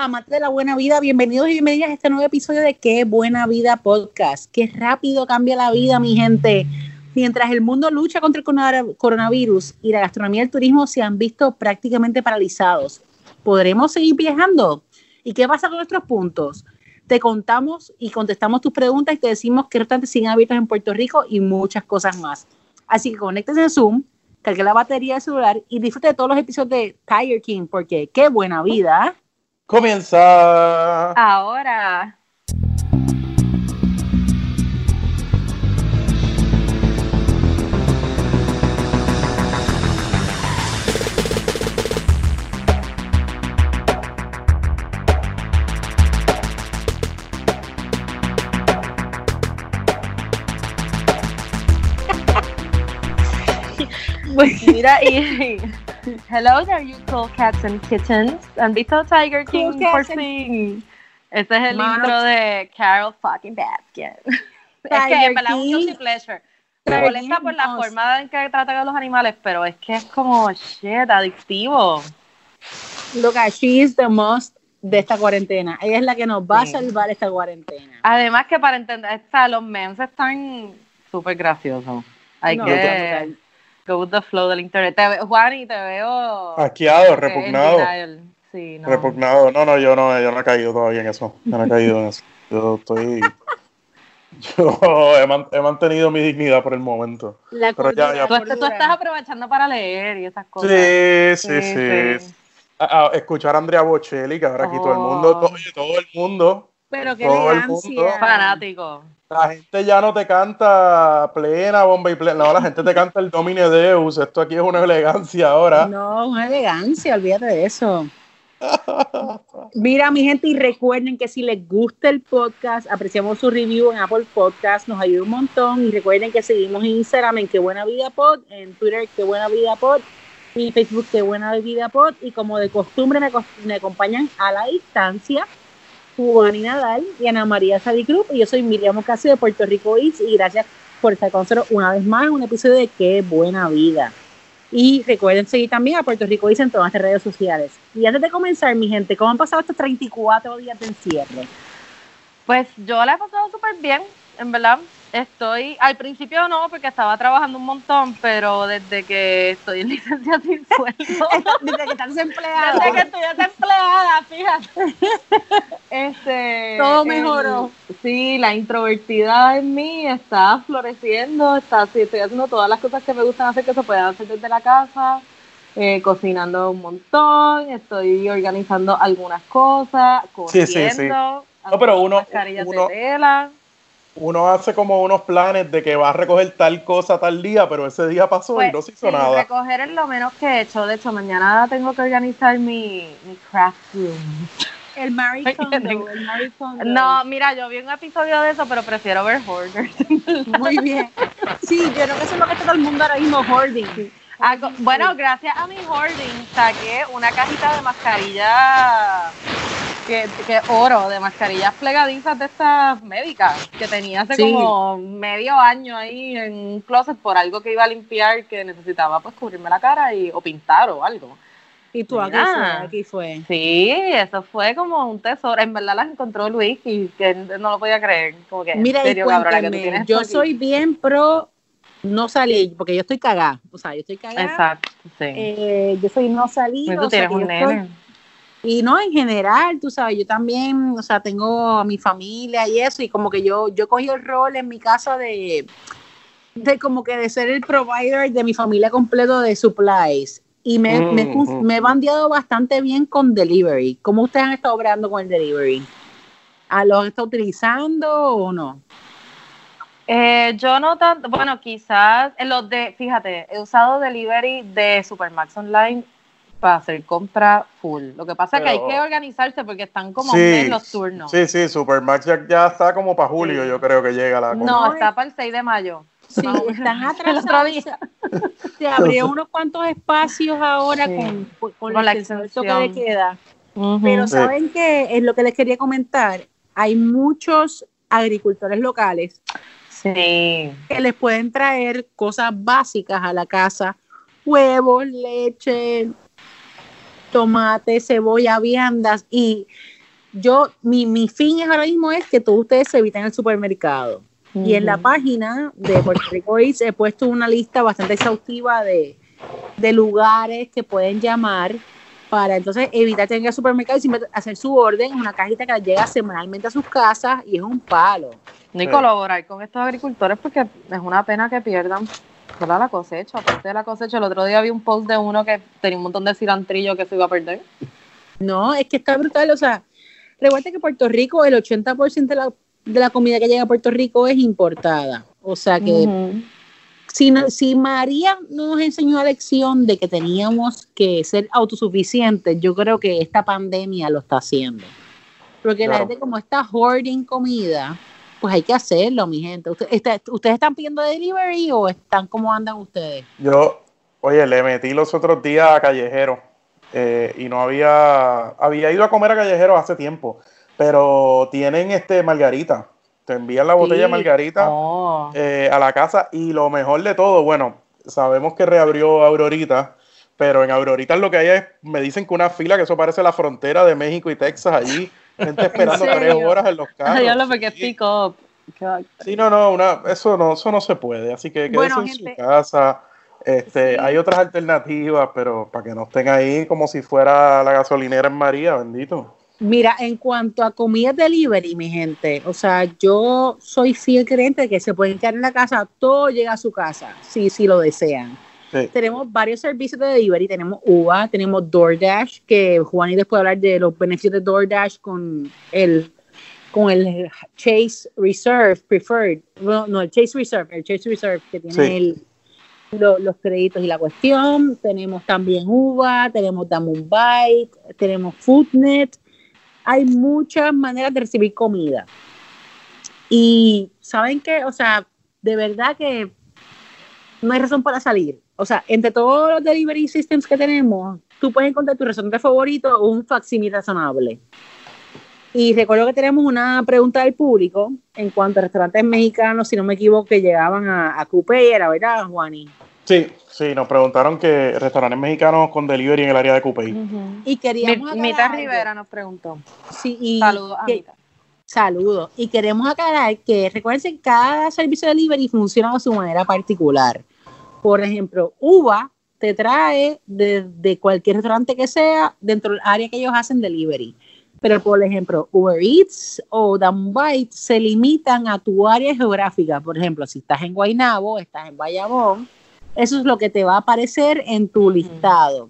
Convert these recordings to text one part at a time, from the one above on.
Amante de la buena vida, bienvenidos y bienvenidas a este nuevo episodio de Qué Buena Vida Podcast. Qué rápido cambia la vida, mi gente. Mientras el mundo lucha contra el coronavirus y la gastronomía y el turismo se han visto prácticamente paralizados, ¿podremos seguir viajando? ¿Y qué pasa con nuestros puntos? Te contamos y contestamos tus preguntas y te decimos qué restaurantes siguen abiertos en Puerto Rico y muchas cosas más. Así que conéctese en Zoom, cargue la batería del celular y disfrute de todos los episodios de Tiger King, porque qué buena vida. Comienza. Ahora. Mira, y Hello there, you cool cats and kittens. ¿Han visto Tiger King cool por fin? Este es el intro de Carol fucking Baskin. es que es verdad un guilty pleasure. Me molesta por la forma en que trata a los animales, pero es que es como shit, adictivo. Look, she is the most de esta cuarentena. Ella es la que nos va a salvar esta cuarentena. Además que para entender, o los memes están súper graciosos. Hay que go with the flow del internet. Te veo, Juan, y te veo. Asqueado, repugnado. Sí, no. Repugnado. No, no, yo no, yo no he caído todavía en eso. Yo no he caído en eso. Yo estoy. Yo he, mantenido mi dignidad por el momento. Pero ya, ya, tú, tú, estás aprovechando para leer y esas cosas. Sí, sí, sí. escuchar a Andrea Bocelli, que ahora aquí todo el mundo, todo, todo el mundo. Pero qué elegancia. Fanático. La gente ya no te canta plena, bomba y plena. La gente te canta el Domine Deus. Esto aquí es una elegancia ahora. No, una elegancia, olvídate de eso. Mira, mi gente, y recuerden que si les gusta el podcast, apreciamos su review en Apple Podcast, nos ayuda un montón. Y recuerden que seguimos en Instagram en Qué Buena Vida Pod, en Twitter Qué Buena Vida Pod, y Facebook Qué Buena Vida Pod. Y como de costumbre, me acompañan a la distancia Juan Nadal y Ana María Sadicruz. Y yo soy Miriam Ocasio de Puerto Rico Eats y gracias por estar con nosotros una vez más en un episodio de Qué Buena Vida. Y recuerden seguir también a Puerto Rico Eats en todas las redes sociales. Y antes de comenzar, mi gente, ¿cómo han pasado estos 34 días de encierro? Pues yo la he pasado súper bien, en verdad. Estoy, al principio no, porque estaba trabajando un montón, pero desde que estoy en licencia sin sueldo. desde que estás desempleada. Desde que estoy desempleada, fíjate. Este, Todo mejoró. sí, la introvertida en mí está floreciendo, está, sí, estoy haciendo todas las cosas que me gustan hacer que se puedan hacer desde la casa. Eh, cocinando un montón, estoy organizando algunas cosas, corriendo, sí, sí, sí. No, pero uno, uno, de tela uno hace como unos planes de que va a recoger tal cosa tal día, pero ese día pasó y pues, no se hizo nada. Recoger es lo menos que he hecho. De hecho, mañana tengo que organizar mi, craft room. El Mary No, mira, yo vi un episodio de eso, pero prefiero ver Hoarders. Muy bien. Sí, yo creo que eso es lo que todo el mundo ahora mismo, hoarding. bueno, gracias a mi hoarding saqué una cajita de mascarilla que, oro de mascarillas plegadizas de estas médicas que tenía hace como medio año ahí en un closet por algo que iba a limpiar que necesitaba pues cubrirme la cara y o pintar o algo. ¿Y tú aquí fue? aquí fue? Sí, eso fue como un tesoro. En verdad las encontró Luis y que no lo podía creer. Como que, Mira, serio, y yo soy bien pro no salir, porque yo estoy cagada. O sea, yo estoy cagada. Exacto, sí. Eh, yo soy no salir. Tú tienes un nene. Y no, en general, tú sabes, yo también, o sea, tengo a mi familia y eso, y como que yo, yo cogí el rol en mi casa de, de como que de ser el provider de mi familia completo de supplies. Y me, me, mm, me, he bandeado bastante bien con delivery. ¿Cómo ustedes han estado operando con el delivery? ¿A ¿Lo han estado utilizando o no? Eh, yo no tanto, bueno, quizás en los de, fíjate, he usado delivery de Supermax Online para hacer compra full. Lo que pasa es que hay que organizarse porque están como en los turnos. Sí, sí, Supermax ya, está como para julio, yo creo que llega la compra. No, está para el 6 de mayo. Sí, están atrasados. Se abrieron unos cuantos espacios ahora con, con, la extensión que le queda. Pero saben que es lo que les quería comentar. Hay muchos agricultores locales sí. que les pueden traer cosas básicas a la casa, huevos, leche, tomate, cebolla, viandas y yo, mi, mi fin ahora mismo es que todos ustedes se eviten el supermercado. Y en la página de Puerto Rico Eats he puesto una lista bastante exhaustiva de, de lugares que pueden llamar para entonces evitar tener que ir al supermercado y simplemente hacer su orden en una cajita que llega semanalmente a sus casas y es un palo. Y colaborar con estos agricultores porque es una pena que pierdan la cosecha, aparte de la cosecha. El otro día vi un post de uno que tenía un montón de cilantrillo que se iba a perder. No, es que está brutal, o sea, recuerda que Puerto Rico, el 80% de la, de la comida que llega a Puerto Rico es importada. O sea que si, si María nos enseñó la lección de que teníamos que ser autosuficientes, yo creo que esta pandemia lo está haciendo. Porque la gente como está hoarding comida, pues hay que hacerlo, mi gente. ¿Ustedes, ¿Ustedes están pidiendo delivery o están como andan ustedes? Yo, oye, le metí los otros días a Callejero eh, y no había, había ido a comer a Callejero hace tiempo, pero tienen este Margarita. Te envían la botella de Margarita oh. eh, a la casa y lo mejor de todo, bueno, sabemos que reabrió Aurorita, pero en Aurorita lo que hay es, me dicen que una fila que eso parece la frontera de México y Texas allí Gente esperando tres horas en los carros. Ay, porque sí. pick up. Sí, no, no, una, eso no, eso no se puede. Así que quédese en su casa. Este, Hay otras alternativas, pero para que no estén ahí como si fuera la gasolinera en María, bendito. Mira, en cuanto a comida delivery, mi gente, o sea, yo soy fiel creyente de que se pueden quedar en la casa, todo llega a su casa, si, si lo desean. Tenemos varios servicios de delivery, tenemos UVA, tenemos DoorDash, que Juan y después hablar de los beneficios de DoorDash con el con el Chase Reserve Preferred, no, el Chase Reserve, el Chase Reserve que tiene los créditos y la cuestión. Tenemos también UVA, tenemos Damon Bite, tenemos Foodnet. Hay muchas maneras de recibir comida. Y saben que, o sea, de verdad que no hay razón para salir. O sea, entre todos los delivery systems que tenemos, tú puedes encontrar tu restaurante favorito o un facsímil razonable. Y recuerdo que tenemos una pregunta del público en cuanto a restaurantes mexicanos, si no me equivoco, que llegaban a, a era ¿verdad, Juani? Sí, sí, nos preguntaron que restaurantes mexicanos con delivery en el área de Coupé. Y queríamos Mita Rivera nos preguntó. Sí, y Saludos Saludos. Y queremos aclarar que recuerden que cada servicio de delivery funciona de su manera particular. Por ejemplo, Uva te trae de, cualquier restaurante que sea dentro del área que ellos hacen delivery. Pero, por ejemplo, Uber Eats o Bite se limitan a tu área geográfica. Por ejemplo, si estás en Guaynabo, estás en Bayamón, eso es lo que te va a aparecer en tu listado.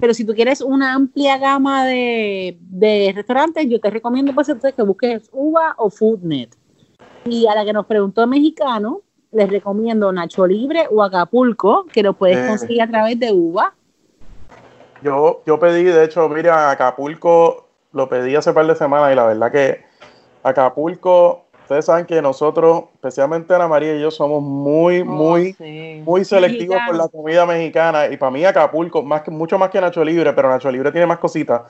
Pero si tú quieres una amplia gama de, restaurantes, yo te recomiendo pues, que busques Uva o Foodnet. Y a la que nos preguntó el mexicano, les recomiendo Nacho Libre o Acapulco, que lo puedes eh. conseguir a través de Uva. Yo, yo pedí, de hecho, mira, Acapulco lo pedí hace par de semanas y la verdad que Acapulco, ustedes saben que nosotros, especialmente Ana María y yo, somos muy, oh, muy, muy selectivos por la comida mexicana y para mí Acapulco, más que, mucho más que Nacho Libre, pero Nacho Libre tiene más cositas,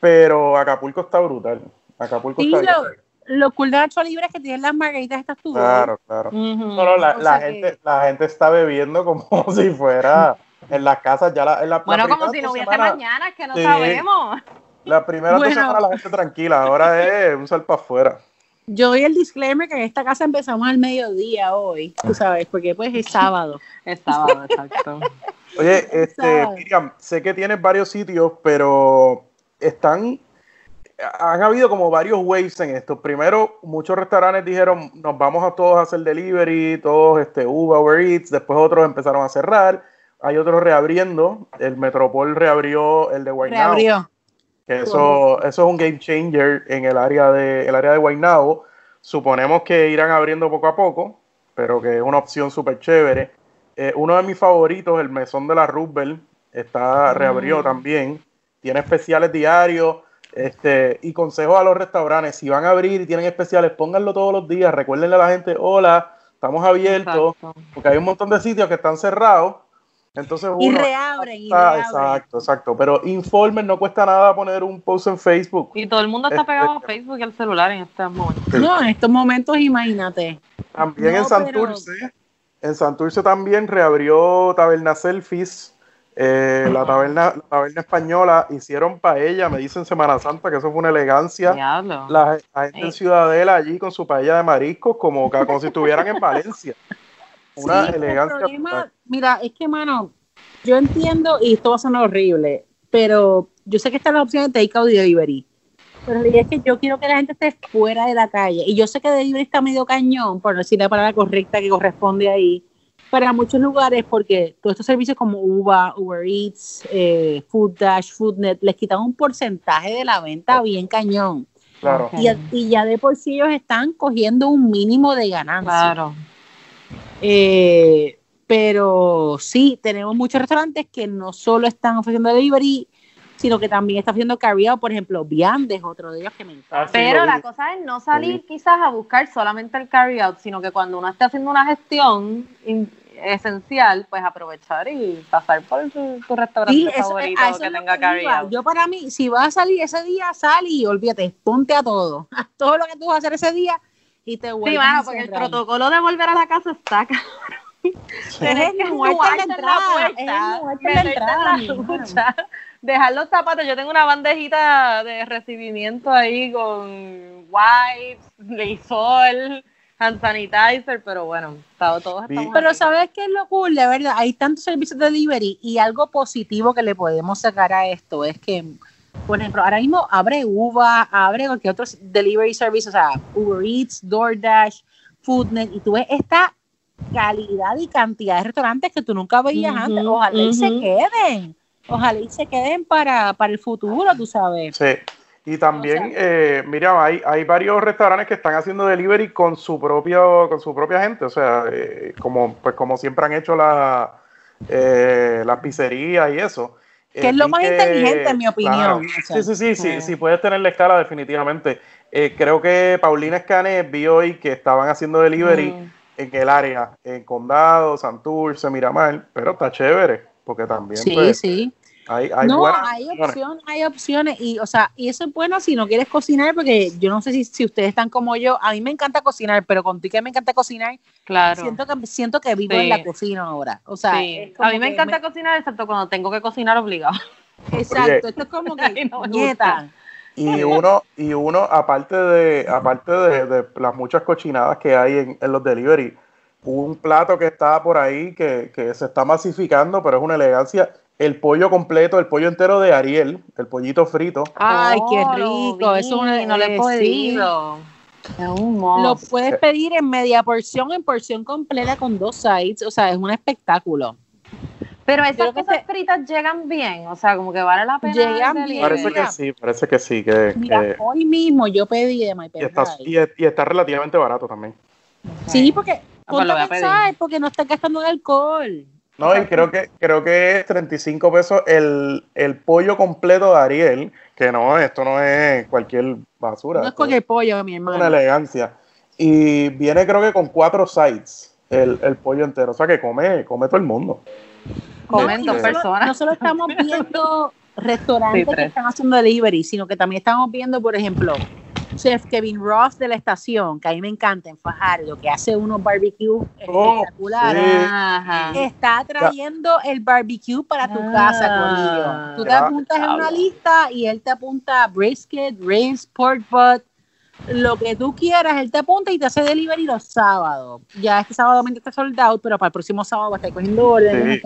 pero Acapulco está brutal. Acapulco está brutal lo cool de Nacho Libre es que tienen las margaritas estas tú. Claro, claro. la, gente, la gente está bebiendo como si fuera en las casas ya la, en la, Bueno, como si no hubiese mañana, que no sabemos. La primera dos semanas la gente tranquila, ahora es un sal para afuera. Yo doy el disclaimer que en esta casa empezamos al mediodía hoy, tú sabes, porque pues es sábado. es sábado, exacto. Oye, este, Miriam, sé que tienes varios sitios, pero están han habido como varios waves en esto. Primero, muchos restaurantes dijeron, nos vamos a todos a hacer delivery, todos este, Uber, Uber Eats, después otros empezaron a cerrar, hay otros reabriendo, el Metropol reabrió el de Guaynabo. Reabrió. Que eso, eso es un game changer en el área de, el área de Guaynabo. Suponemos que irán abriendo poco a poco, pero que es una opción súper chévere. Eh, uno de mis favoritos, el Mesón de la Roosevelt, está reabrió mm. también. Tiene especiales diarios este, y consejo a los restaurantes, si van a abrir y tienen especiales, pónganlo todos los días, recuérdenle a la gente, hola, estamos abiertos, porque hay un montón de sitios que están cerrados. Entonces y reabren, y reabren. Exacto, exacto. Pero informen, no cuesta nada poner un post en Facebook. Y todo el mundo está este, pegado a Facebook y al celular en estos momentos. No, en estos momentos, imagínate. También en Santurce, en Santurce también reabrió Taberna Selfies Eh, la, taberna, la taberna española hicieron paella, me dicen Semana Santa, que eso fue una elegancia. La, gente en Ciudadela allí con su paella de mariscos, como, como si estuvieran en Valencia. Una elegancia. mira, es que, mano, yo entiendo, y esto va a sonar horrible, pero yo sé que está la opción de takeout y delivery. Pero la es que yo quiero que la gente esté fuera de la calle. Y yo sé que delivery está medio cañón, por decir la palabra correcta que corresponde ahí para muchos lugares porque todos estos servicios como Uber, Uber Eats, eh, Food Dash, Foodnet les quitan un porcentaje de la venta bien cañón. Claro. Y, ya de por sí ellos están cogiendo un mínimo de ganancia. Claro. Eh, pero sí, tenemos muchos restaurantes que no solo están ofreciendo delivery, sino que también está haciendo carry out, por ejemplo, Viandes, otro de ellos que me encanta. Ah, Pero la cosa es no salir quizás a buscar solamente el carry out, sino que cuando uno esté haciendo una gestión esencial, pues aprovechar y pasar por tu, restaurante favorito que tenga carry out. Yo para mí, si vas a salir ese día, sal y olvídate, ponte a todo, a todo lo que tú vas a hacer ese día y te vuelves Sí, porque el protocolo de volver a la casa está Es el muerte en la el muerte en la entrada, dejar los zapatos. Yo tengo una bandejita de recibimiento ahí con wipes, Lysol, hand sanitizer, pero bueno, todos estamos Pero ¿sabes qué es lo cool? De verdad, hay tantos servicios de delivery y algo positivo que le podemos sacar a esto es que, por ejemplo, ahora mismo abre Uva, abre cualquier otro delivery service, o sea, Uber Eats, DoorDash, Foodnet, y tú ves esta calidad y cantidad de restaurantes que tú nunca veías antes. Ojalá y se queden ojalá y se queden para, el futuro, tú sabes. Sí. Y también, eh, mira, hay, hay varios restaurantes que están haciendo delivery con su propio, con su propia gente, o sea, eh, como, pues como siempre han hecho la, eh, las pizzerías y eso. Que es lo más inteligente, en mi opinión. sí, sí, sí, sí, sí, puedes tener la escala definitivamente. creo que Paulina Escanes vio hoy que estaban haciendo delivery mm. en el área, en Condado, Santurce, Miramar, pero está chévere porque también sí, pues, sí. Hay, hay no, hay opciones, hay opciones y, o sea, y eso es bueno si no quieres cocinar, porque yo no sé si, si ustedes están como yo, a mí me encanta cocinar, pero contigo que me encanta cocinar, claro. siento que siento que vivo en la cocina ahora, o sea, a mí me encanta cocinar excepto cuando tengo que cocinar obligado. Exacto, esto es como que nieta. Y uno, y uno, aparte de, aparte de, de las muchas cochinadas que hay en, en los delivery, un plato que está por ahí que, se está masificando, pero es una elegancia. El pollo completo, el pollo entero de Ariel, el pollito frito. Ay, qué oh, rico. Eso no lo he pedido. Lo puedes pedir en media porción, en porción completa con dos sides. O sea, es un espectáculo. Pero esas cosas fritas llegan bien, o sea, como que vale la pena. Llegan bien. Parece que sí, parece que sí. Que, Mira, hoy mismo yo pedí de My y está, y está relativamente barato también. Sí, porque ¿Cuánto ah, pues Porque no está gastando en alcohol. No, y creo que, creo que es 35 pesos el, pollo completo de Ariel, que no, esto no es cualquier basura. No es cualquier pollo, mi hermano. Una elegancia. Y viene creo que con cuatro sides el, pollo entero. O sea que come, come todo el mundo. Comen dos personas. No solo estamos viendo restaurantes que están haciendo delivery, sino que también estamos viendo, por ejemplo, chef Kevin Ross de la estación, que a mí me encanta en Fajardo, que hace unos barbecues oh, espectaculares, está trayendo el barbecue para tu casa, ah. Tú te apuntas en una lista y él te apunta brisket, ribs, pork butt, lo que tú quieras, él te apunta y te hace delivery los sábados. Ya este sábado está soldado, pero para el próximo sábado va a estar cogiendo órdenes.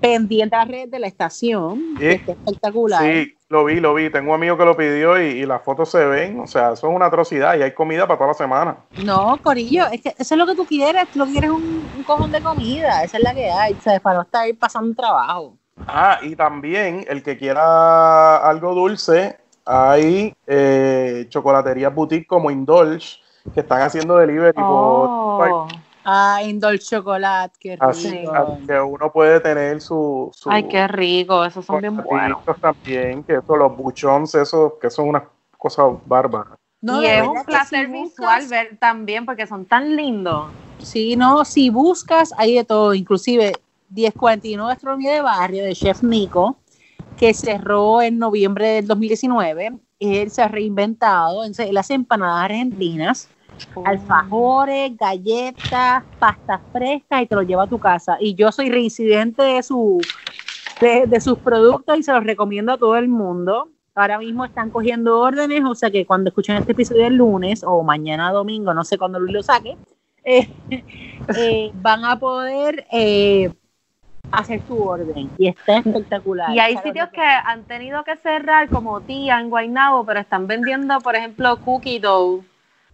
Pendiente a la red de la estación, que está espectacular. Sí, lo vi, lo vi. Tengo un amigo que lo pidió y, las fotos se ven. O sea, eso es una atrocidad y hay comida para toda la semana. No, Corillo, es que eso es lo que tú quieres. Tú lo que quieres un, un cojón de comida. Esa es la que hay, ¿sabes? Para no estar pasando trabajo. Ah, y también el que quiera algo dulce, hay eh, chocolaterías boutique como Indulge que están haciendo delivery oh. Ah, Indulge Chocolate, qué rico. Así, que uno puede tener su, Ay, qué rico, esos son bien buenos. también, que eso, los buchons, eso, que son unas cosas bárbaras. y es un placer visual ver también, porque son tan lindos. Sí, no, si buscas, hay de todo, inclusive 1049 Gastronomía de Barrio de Chef Nico, que cerró en noviembre del 2019. Él se ha reinventado, él hace empanadas argentinas, oh. alfajores, galletas, pastas frescas y te lo lleva a tu casa. Y yo soy reincidente de su de, sus productos y se los recomiendo a todo el mundo. Ahora mismo están cogiendo órdenes, o sea que cuando escuchen este episodio el lunes o mañana domingo, no sé cuándo Luis lo saque, eh, eh, van a poder eh, hacer su orden y está espectacular. Y hay sitios que han tenido que cerrar como Tía en Guaynabo, pero están vendiendo, por ejemplo, cookie dough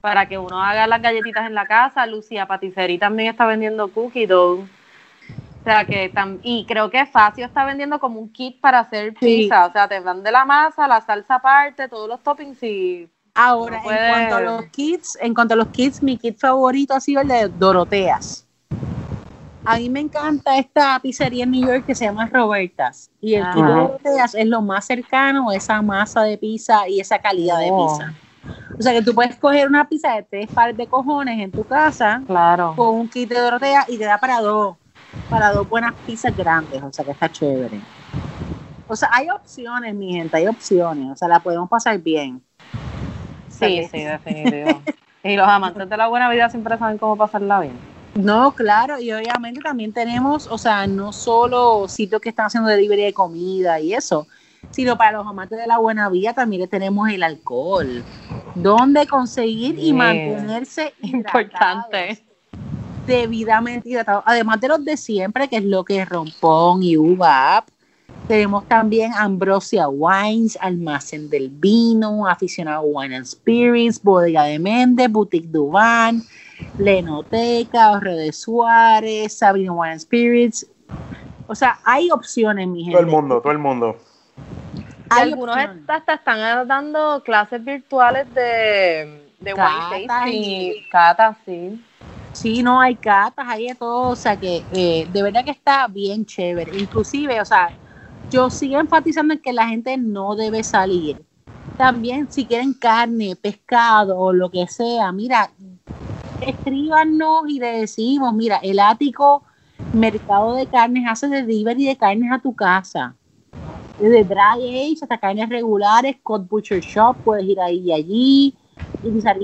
para que uno haga las galletitas en la casa. Lucía Patisserie también está vendiendo cookie dough. O sea que y creo que Facio está vendiendo como un kit para hacer pizza, o sea, te dan de la masa, la salsa aparte, todos los toppings y Ahora, en cuanto a los kits, en cuanto a los kits, mi kit favorito ha sido el de Doroteas. A mí me encanta esta pizzería en New York que se llama Robertas. Y el kit de Doroteas es lo más cercano a esa masa de pizza y esa calidad de oh. pizza. O sea que tú puedes coger una pizza de tres pares de cojones en tu casa claro. con un kit de Dorotea y te da para dos, para dos buenas pizzas grandes. O sea que está chévere. O sea, hay opciones, mi gente, hay opciones. O sea, la podemos pasar bien. Sí, sí, definitivo. y los amantes de la buena vida siempre saben cómo pasarla bien. No, claro, y obviamente también tenemos, o sea, no solo sitios que están haciendo delivery de comida y eso, sino para los amantes de la buena vida también tenemos el alcohol. Donde conseguir y mantenerse importante debidamente hidratado, además de los de siempre, que es lo que es rompón y uva Tenemos también Ambrosia Wines, Almacén del Vino, Aficionado Wine and Spirits, Bodega de Méndez, Boutique Dubán, Lenoteca, Orre de Suárez, Sabino Wine and Spirits. O sea, hay opciones, mi gente. Todo el mundo, todo el mundo algunos hasta, están dando clases virtuales de, de wine tasting catas, sí. Sí, no, hay catas, hay de todo, o sea que eh, de verdad que está bien chévere. Inclusive, o sea, yo sigo enfatizando en que la gente no debe salir. También si quieren carne, pescado o lo que sea, mira, escríbanos y le decimos, mira, el ático mercado de carnes hace delivery de carnes a tu casa desde dry age hasta carnes regulares, Cod Butcher Shop, puedes ir ahí y allí,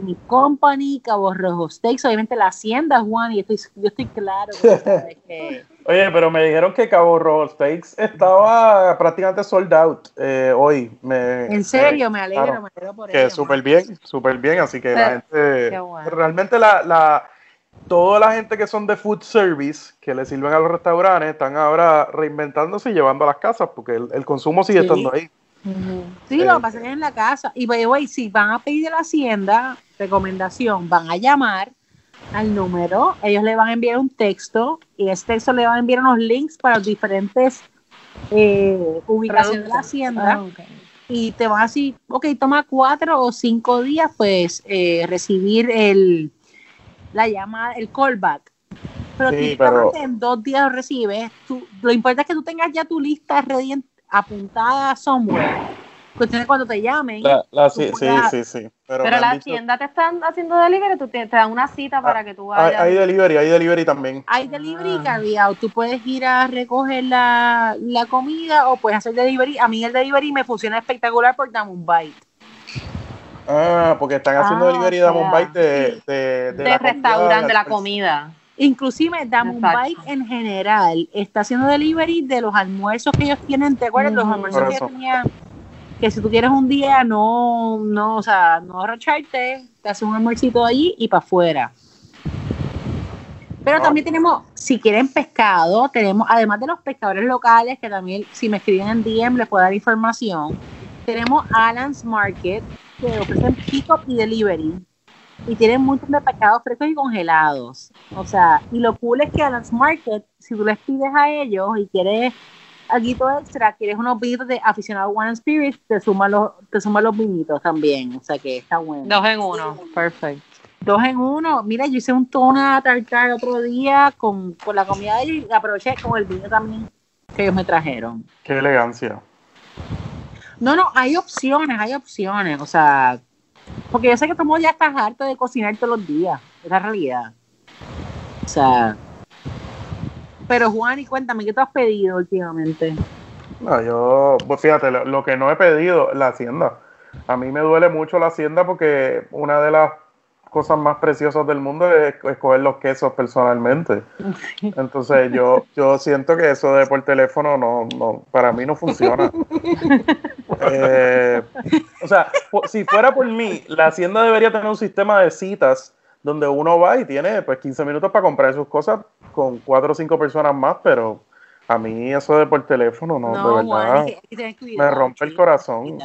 mi Company, Cabo Rojo Steaks, obviamente la hacienda, Juan, y estoy, yo estoy claro que... Oye, pero me dijeron que Cabo Rojo Steaks estaba prácticamente sold out eh, hoy. Me, en serio, me alegro, me alegro por eso. Que súper bien, súper bien, así que la gente... Realmente la, la toda la gente que son de food service, que le sirven a los restaurantes, están ahora reinventándose y llevando a las casas, porque el, consumo sigue estando ahí. Sí, lo que pasa es que en la casa. Y by si van a pedir de la hacienda, recomendación, van a llamar al número, ellos le van a enviar un texto y ese texto le van a enviar unos links para los diferentes eh, ubicaciones de la hacienda. Ah, y te van a decir, ok, toma cuatro o cinco días, pues, eh, recibir el, la llamada, el callback. Pero, sí, pero... en dos días lo recibes. lo importante es que tú tengas ya tu lista ready apuntada somewhere. Cuestión cuando te llamen. sí, sí, sí, Pero, la tienda te están haciendo delivery, tú te, dan una cita para ah, que tú vayas. Hay, delivery, hay delivery también. Hay delivery ah. Tú puedes ir a recoger la, la, comida o puedes hacer delivery. A mí el delivery me funciona espectacular por Dame un Bite. Ah, porque están haciendo ah, delivery de Bite de, de, de, restaurante, de la comida. Inclusive Damon Bite en general está haciendo delivery de los almuerzos que ellos tienen, ¿te acuerdas? los almuerzos que tenían, que si tú quieres un día no, no, o sea, no arrocharte, te haces un almuercito allí y para afuera. Pero también tenemos, si quieren pescado, tenemos, además de los pescadores locales, que también si me escriben en DM les puedo dar información, tenemos Alan's Market, que ofrecen pick-up y delivery. Y tienen muchos de pescados frescos y congelados. O sea, y lo cool es que Alan's Market, si tú les pides a ellos y quieres algo extra, quieres unos vinitos de aficionado One and Spirit, te suman los, te suman los vinitos también. O sea que está bueno. Dos en uno, perfecto. Dos en uno. Mira, yo hice un tona tartar otro día con, con la comida de ellos y aproveché con el vino también que ellos me trajeron. Qué elegancia. No, no, hay opciones, hay opciones. O sea, porque yo sé que tú ya estás harto de cocinar todos los días. Es la realidad. O sea. Pero Juan, y cuéntame, ¿qué te has pedido últimamente? No, yo, pues fíjate, lo, que no he pedido, la hacienda. A mí me duele mucho la hacienda porque una de las cosas más preciosas del mundo es escoger los quesos personalmente. Entonces yo, yo siento que eso de por teléfono no, no para mí no funciona. Eh, o sea, si fuera por mí, la hacienda debería tener un sistema de citas donde uno va y tiene pues 15 minutos para comprar sus cosas con cuatro o cinco personas más, pero a mí eso de por teléfono no, de verdad me rompe el corazón.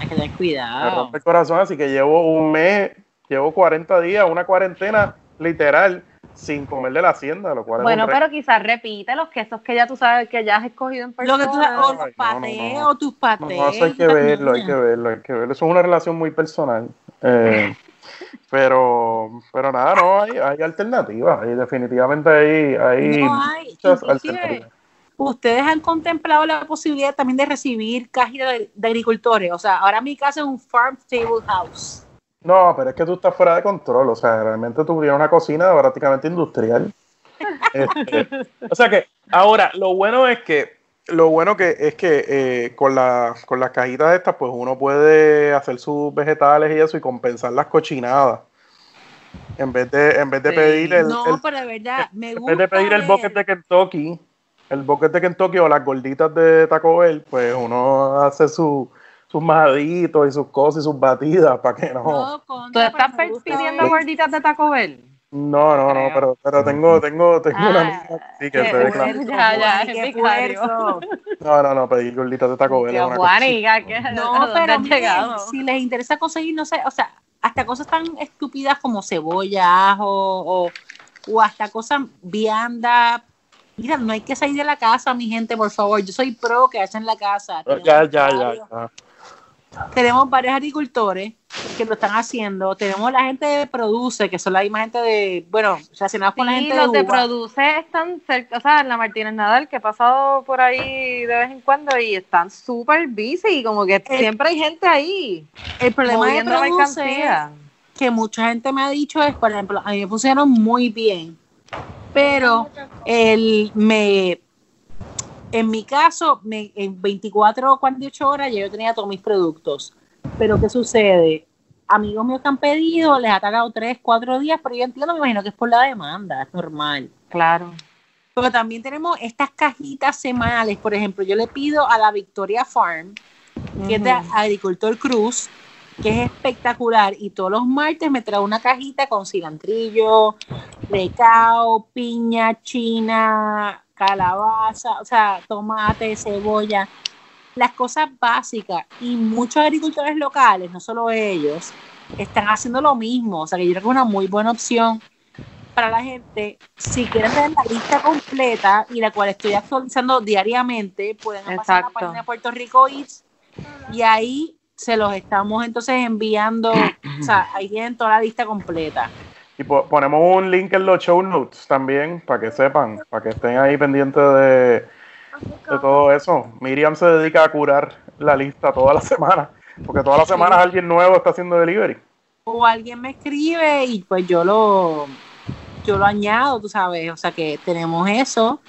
Hay que tener cuidado. Me rompe el corazón, así que llevo un mes, llevo 40 días, una cuarentena literal sin comer de la hacienda, lo cual Bueno, pero quizás repite los quesos que ya tú sabes que ya has escogido en persona. Lo que tú sabes, o los patés, o tus patés. No, eso hay que verlo, hay que verlo, hay que verlo. Eso es una relación muy personal. Eh, pero, pero nada, no, hay, hay alternativas. Y definitivamente hay, hay, muchas alternativas ustedes han contemplado la posibilidad también de recibir cajitas de, agricultores. O sea, ahora mi casa es un farm table house. No, pero es que tú estás fuera de control. O sea, realmente tú una cocina prácticamente industrial. Este, o sea que, ahora, lo bueno es que, lo bueno que es que eh, con, la, con las cajitas estas, pues uno puede hacer sus vegetales y eso y compensar las cochinadas. En vez de, en vez de pedir el. No, pero de verdad, me gusta. En vez de pedir el bucket de Kentucky, el bucket de Kentucky o las gorditas de Taco Bell, pues uno hace su, sus majaditos y sus cosas y sus batidas para que no. ¿Tú estás pidiendo gorditas de Taco Bell? No, no, no, pero, pero tengo, tengo, tengo una amiga sí que se declara. Ya, ya, es No, no, no, pedir gorditas de Taco Bell. no, pero si les interesa conseguir, no sé, o sea, hasta cosas tan estúpidas como cebolla, ajo, o, o hasta cosas viandas Mira, no hay que salir de la casa, mi gente, por favor. Yo soy pro que hacen la casa. Ya, ya, ya, Tenemos varios agricultores que lo están haciendo. Tenemos la gente de Produce, que son la misma gente de, bueno, relacionados con la gente los de, Produce están cerca, o sea, en la Martínez Nadal, que he pasado por ahí de vez en cuando y están súper busy, como que siempre hay gente ahí. El problema de Produce que mucha gente me ha dicho es, por ejemplo, a mí me funcionaron muy bien pero el, me, en mi caso, me, en 24 o 48 horas ya yo tenía todos mis productos. Pero ¿qué sucede? Amigos míos que han pedido, les ha tardado 3, 4 días, pero yo entiendo, me imagino que es por la demanda, es normal. Claro. Pero también tenemos estas cajitas semanales, por ejemplo, yo le pido a la Victoria Farm, que es de Agricultor Cruz, que es espectacular. Y todos los martes me trae una cajita con cilantrillo, recao, piña, china, calabaza, o sea, tomate, cebolla, las cosas básicas. Y muchos agricultores locales, no solo ellos, están haciendo lo mismo. O sea, que yo creo que es una muy buena opción para la gente. Si quieren ver la lista completa y la cual estoy actualizando diariamente, pueden pasar a la página de Puerto Rico Eats y ahí se los estamos entonces enviando, o sea, ahí tienen toda la lista completa. Y ponemos un link en los show notes también, para que sepan, para que estén ahí pendientes de, todo eso. Miriam se dedica a curar la lista toda la semana, porque todas las semanas alguien nuevo está haciendo delivery. O alguien me escribe y pues yo lo, yo lo añado, tú sabes, o sea que tenemos eso.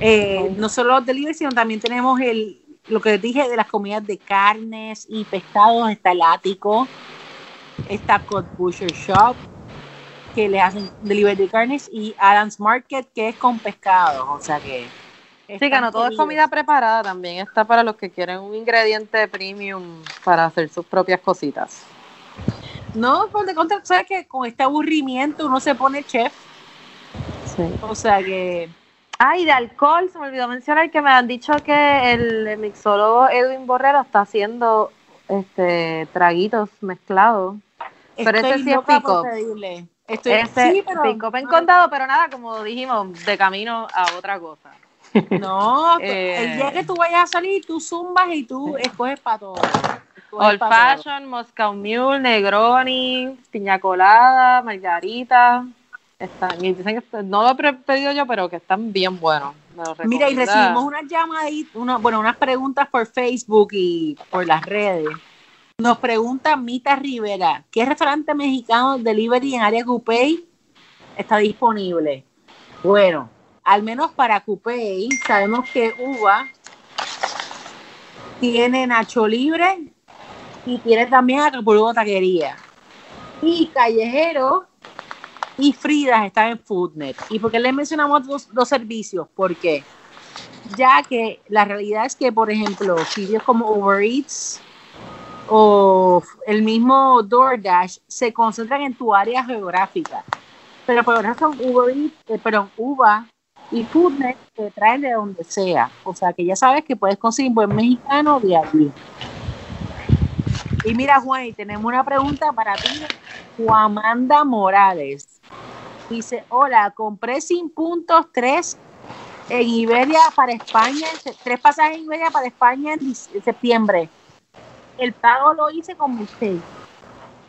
Eh, no solo los delivery, sino también tenemos el, lo que les dije de las comidas de carnes y pescados, está el ático, está Cod Butcher Shop, que le hacen delivery de carnes, y Adams Market, que es con pescados, o sea que... Sí, que no todo es comida preparada, también está para los que quieren un ingrediente premium para hacer sus propias cositas. No, por de contra, sabes que con este aburrimiento uno se pone chef. Sí. O sea que Ay, de alcohol, se me olvidó mencionar que me han dicho que el mixólogo Edwin Borrero está haciendo este traguitos mezclados. pero ese sí es pico. Estoy ese sí, pero, pico en contado, pero nada, como dijimos, de camino a otra cosa. No, el día eh, que tú vayas a salir, tú zumbas y tú escoges para todo. Old Fashion, Moscow Mule, Negroni, Piña Colada, Margarita. Están, y dicen que no lo he pedido yo, pero que están bien buenos. Mira, y recibimos unas llamadas, una, bueno, unas preguntas por Facebook y por las redes. Nos pregunta Mita Rivera, ¿qué restaurante mexicano delivery en área Coupey está disponible? Bueno, al menos para Coupey, sabemos que Uva tiene Nacho Libre y tiene también Acapulco Taquería Y Callejero y Frida están en Foodnet. ¿Y por qué les mencionamos dos, dos servicios? Porque ya que la realidad es que, por ejemplo, sitios como Uber Eats o el mismo DoorDash se concentran en tu área geográfica. Pero por ejemplo, Uber eh, perdón, Uva y Foodnet te traen de donde sea. O sea que ya sabes que puedes conseguir buen mexicano de allí. Y mira, Juan, y tenemos una pregunta para ti. Juamanda Morales dice: Hola, compré sin puntos tres en Iberia para España, tres pasajes en Iberia para España en septiembre. El pago lo hice con usted.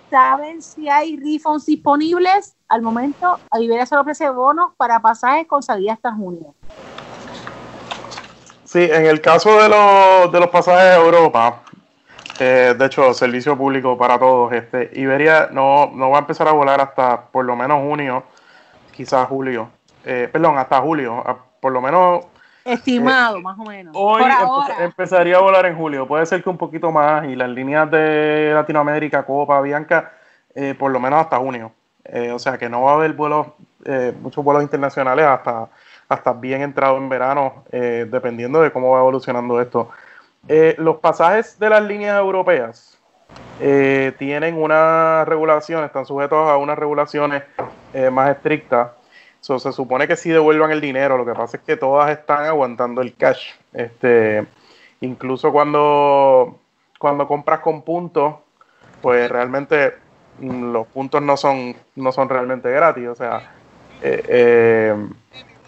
¿Saben si hay refunds disponibles? Al momento, Iberia solo ofrece bonos para pasajes con salida hasta junio. Sí, en el caso de los, de los pasajes a Europa, eh, de hecho, servicio público para todos, este, Iberia no, no va a empezar a volar hasta por lo menos junio, quizás julio. Eh, perdón, hasta julio, por lo menos Estimado, eh, más o menos. Hoy empezaría a volar en julio. Puede ser que un poquito más. Y las líneas de Latinoamérica, Copa, Bianca, eh, por lo menos hasta junio. Eh, o sea que no va a haber vuelos, muchos vuelos internacionales hasta, hasta bien entrado en verano, dependiendo de cómo va evolucionando esto. los pasajes de las líneas europeas tienen una regulación, están sujetos a unas regulaciones más estrictas se supone que sí devuelvan el dinero, lo que pasa es que todas están aguantando el cash. Este, incluso cuando, cuando compras con puntos, pues realmente mm, los puntos no son, no son realmente gratis. O sea, eh, eh,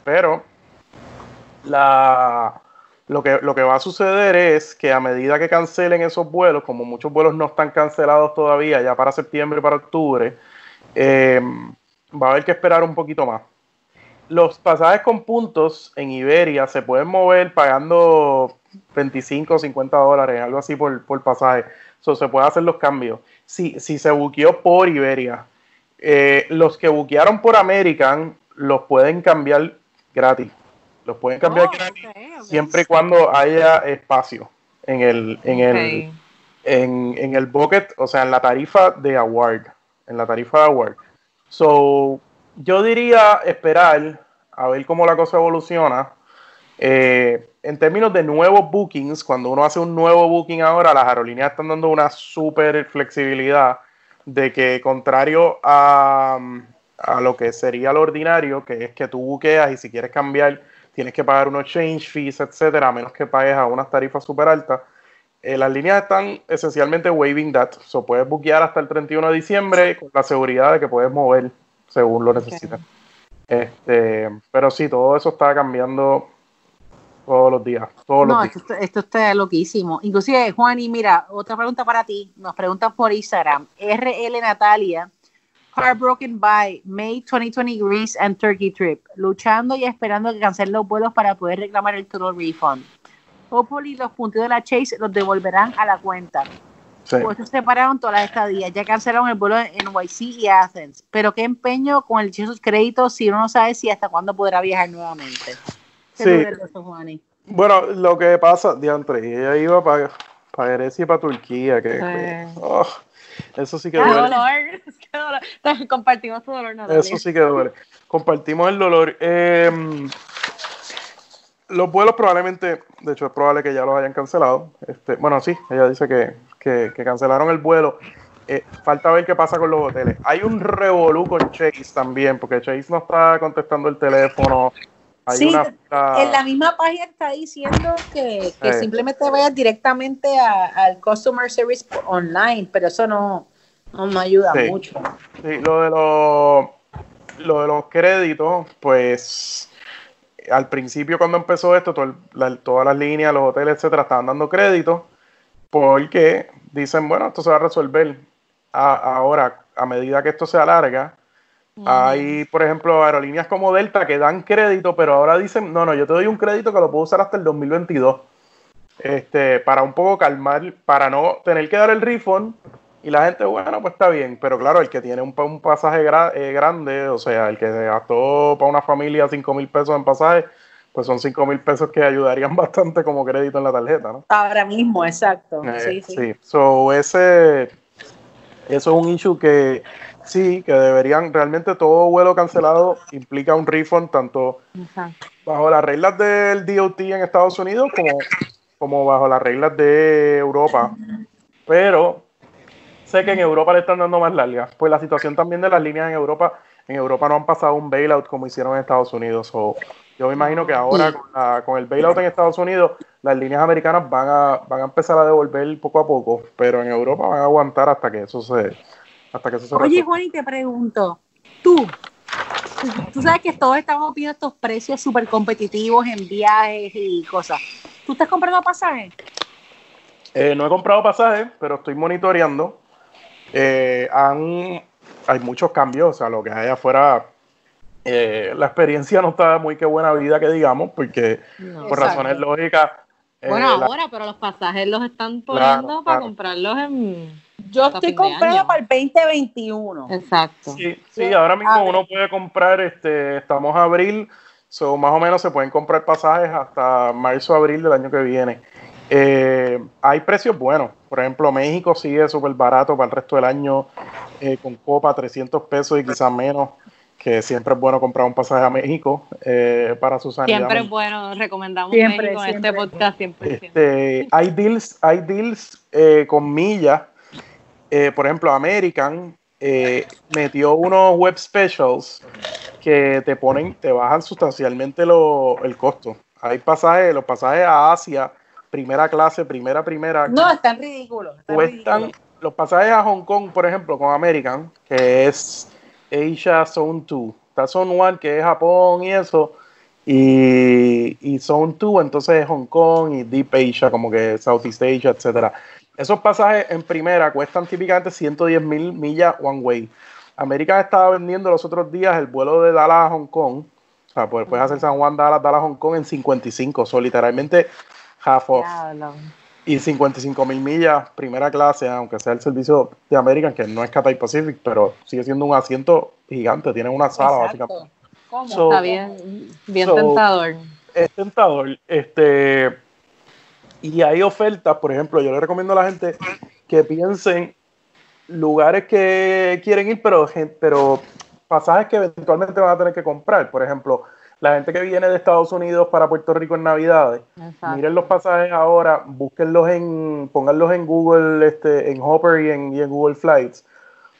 pero la, lo, que, lo que va a suceder es que a medida que cancelen esos vuelos, como muchos vuelos no están cancelados todavía, ya para septiembre y para octubre, eh, va a haber que esperar un poquito más los pasajes con puntos en Iberia se pueden mover pagando 25 o 50 dólares, algo así por, por pasaje. So, se puede hacer los cambios. Si, si se buqueó por Iberia, eh, los que buquearon por American los pueden cambiar gratis. Los pueden cambiar oh, gratis siempre y cuando haya espacio en el, en el, en, en, el bucket, o sea, en la tarifa de award. En la tarifa de award. So, yo diría esperar a ver cómo la cosa evoluciona. Eh, en términos de nuevos bookings, cuando uno hace un nuevo booking ahora, las aerolíneas están dando una súper flexibilidad de que contrario a, a, lo que sería lo ordinario, que es que tú buqueas y si quieres cambiar tienes que pagar unos change fees, etcétera, a menos que pagues a unas tarifas súper altas. Eh, las líneas están esencialmente waiving that, so puedes buquear hasta el 31 de diciembre con la seguridad de que puedes mover según lo necesites. Este, pero sí, todo eso está cambiando todos los días. Todos no, Esto, esto, está loquísimo. Inclusive, Juan, y mira, otra pregunta para ti. Nos preguntan por Instagram. RL Natalia. Heartbroken by May 2020 Greece and Turkey trip. Luchando y esperando que cancelen los vuelos para poder reclamar el total refund. Hopefully los puntos de la Chase los devolverán a la cuenta. Pues se separaron todas las estadías, ya cancelaron el vuelo en NYC y Athens. Pero qué empeño con el de sus créditos si uno no sabe si hasta cuándo podrá viajar nuevamente. Sí. Bueno, lo que pasa, diantre, ella iba para para Grecia y para Turquía, que, oh, eso sí que duele. dolor, compartimos tu dolor, Natalia. Eso sí que duele. Compartimos el dolor. Eh, los vuelos probablemente, de hecho es probable que ya los hayan cancelado. Este, bueno, sí, ella dice que, que, cancelaron el vuelo. Eh, falta ver qué pasa con los hoteles. Hay un revolú con Chase también, porque Chase no está contestando el teléfono. sí, en la misma página está diciendo que, simplemente vayas directamente al Customer Service online, pero eso no, no ayuda mucho. Sí, lo de los, lo de los créditos, pues al principio cuando empezó esto, todas las líneas, los hoteles, etcétera, estaban dando créditos porque dicen, bueno, esto se va a resolver ahora, a medida que esto se alarga. Hay, por ejemplo, aerolíneas como Delta que dan crédito, pero ahora dicen, no, no, yo te doy un crédito que lo puedo usar hasta el 2022. Este, para un poco calmar, para no tener que dar el refund. Y la gente, bueno, pues está bien, pero claro, el que tiene un, un pasaje eh, grande, o sea, el que gastó para una familia 5 mil pesos en pasaje, pues son 5 mil pesos que ayudarían bastante como crédito en la tarjeta, ¿no? Ahora mismo, exacto. Eh, sí, sí. So, ese, Eso es un issue que sí, que deberían, realmente todo vuelo cancelado implica un refund tanto bajo las reglas del DOT en Estados Unidos como, como bajo las reglas de Europa. Pero sé que en Europa le están dando más largas. Pues la situación también de las líneas en Europa, en Europa no han pasado un bailout como hicieron en Estados Unidos. o yo me imagino que ahora con, el bailout en Estados Unidos, las líneas americanas van a, van a empezar a devolver poco a poco, pero en Europa van a aguantar hasta que eso se, hasta que eso se Oye, Juan, y te pregunto, tú, tú sabes que todos estamos viendo estos precios súper competitivos en viajes y cosas. ¿Tú estás comprando pasajes? Eh, no he comprado pasajes, pero estoy monitoreando. Eh, han, hay muchos cambios, o sea, lo que hay afuera eh, la experiencia no está muy que buena vida que digamos, porque por razones lógicas. Eh, bueno, ahora, pero los pasajes los están poniendo para comprarlos en. Yo estoy comprando para el 2021. Exacto. Sí, sí, ahora mismo uno puede comprar, este, estamos a abril, so, más o menos se pueden comprar pasajes hasta marzo, abril del año que viene. Eh, hay precios buenos. Por ejemplo, México sigue súper barato para el resto del año, con copa 300 pesos y quizás menos que siempre es bueno comprar un pasaje a México eh, para sus sanidad. Siempre es bueno, recomendamos México en este podcast siempre. Este, hay deals, hay deals eh, con millas, eh, por ejemplo, American metió unos web specials que te ponen, te bajan sustancialmente lo, el costo. Hay pasajes, los pasajes a Asia, primera clase, primera, primera. No, están ridículos. cuestan los pasajes a Hong Kong, por ejemplo, con American, que es Asia Zone 2. Está Zone 1, que es Japón y eso, y, y Zone 2, entonces es Hong Kong y Deep Asia, como que Southeast Asia, etcétera. Esos pasajes en primera cuestan típicamente 110 mil millas one way. América estaba vendiendo los otros días el vuelo de Dallas a Hong Kong. O sea, pues puedes hacer San Juan, Dallas, Dallas, Hong Kong en 55. So, literalmente half off y 55 mil millas, primera clase, aunque sea el servicio de American, que no es Cathay Pacific, pero sigue siendo un asiento gigante, tiene una sala básicamente. Está bien, bien tentador. Es tentador. Este, y hay ofertas, por ejemplo, yo le recomiendo a la gente que piensen lugares que quieren ir, pero, pero pasajes que eventualmente van a tener que comprar. Por ejemplo, la gente que viene de Estados Unidos para Puerto Rico en Navidades, miren los pasajes ahora, búsquenlos en, pónganlos en Google, este, en Hopper y en, Google Flights,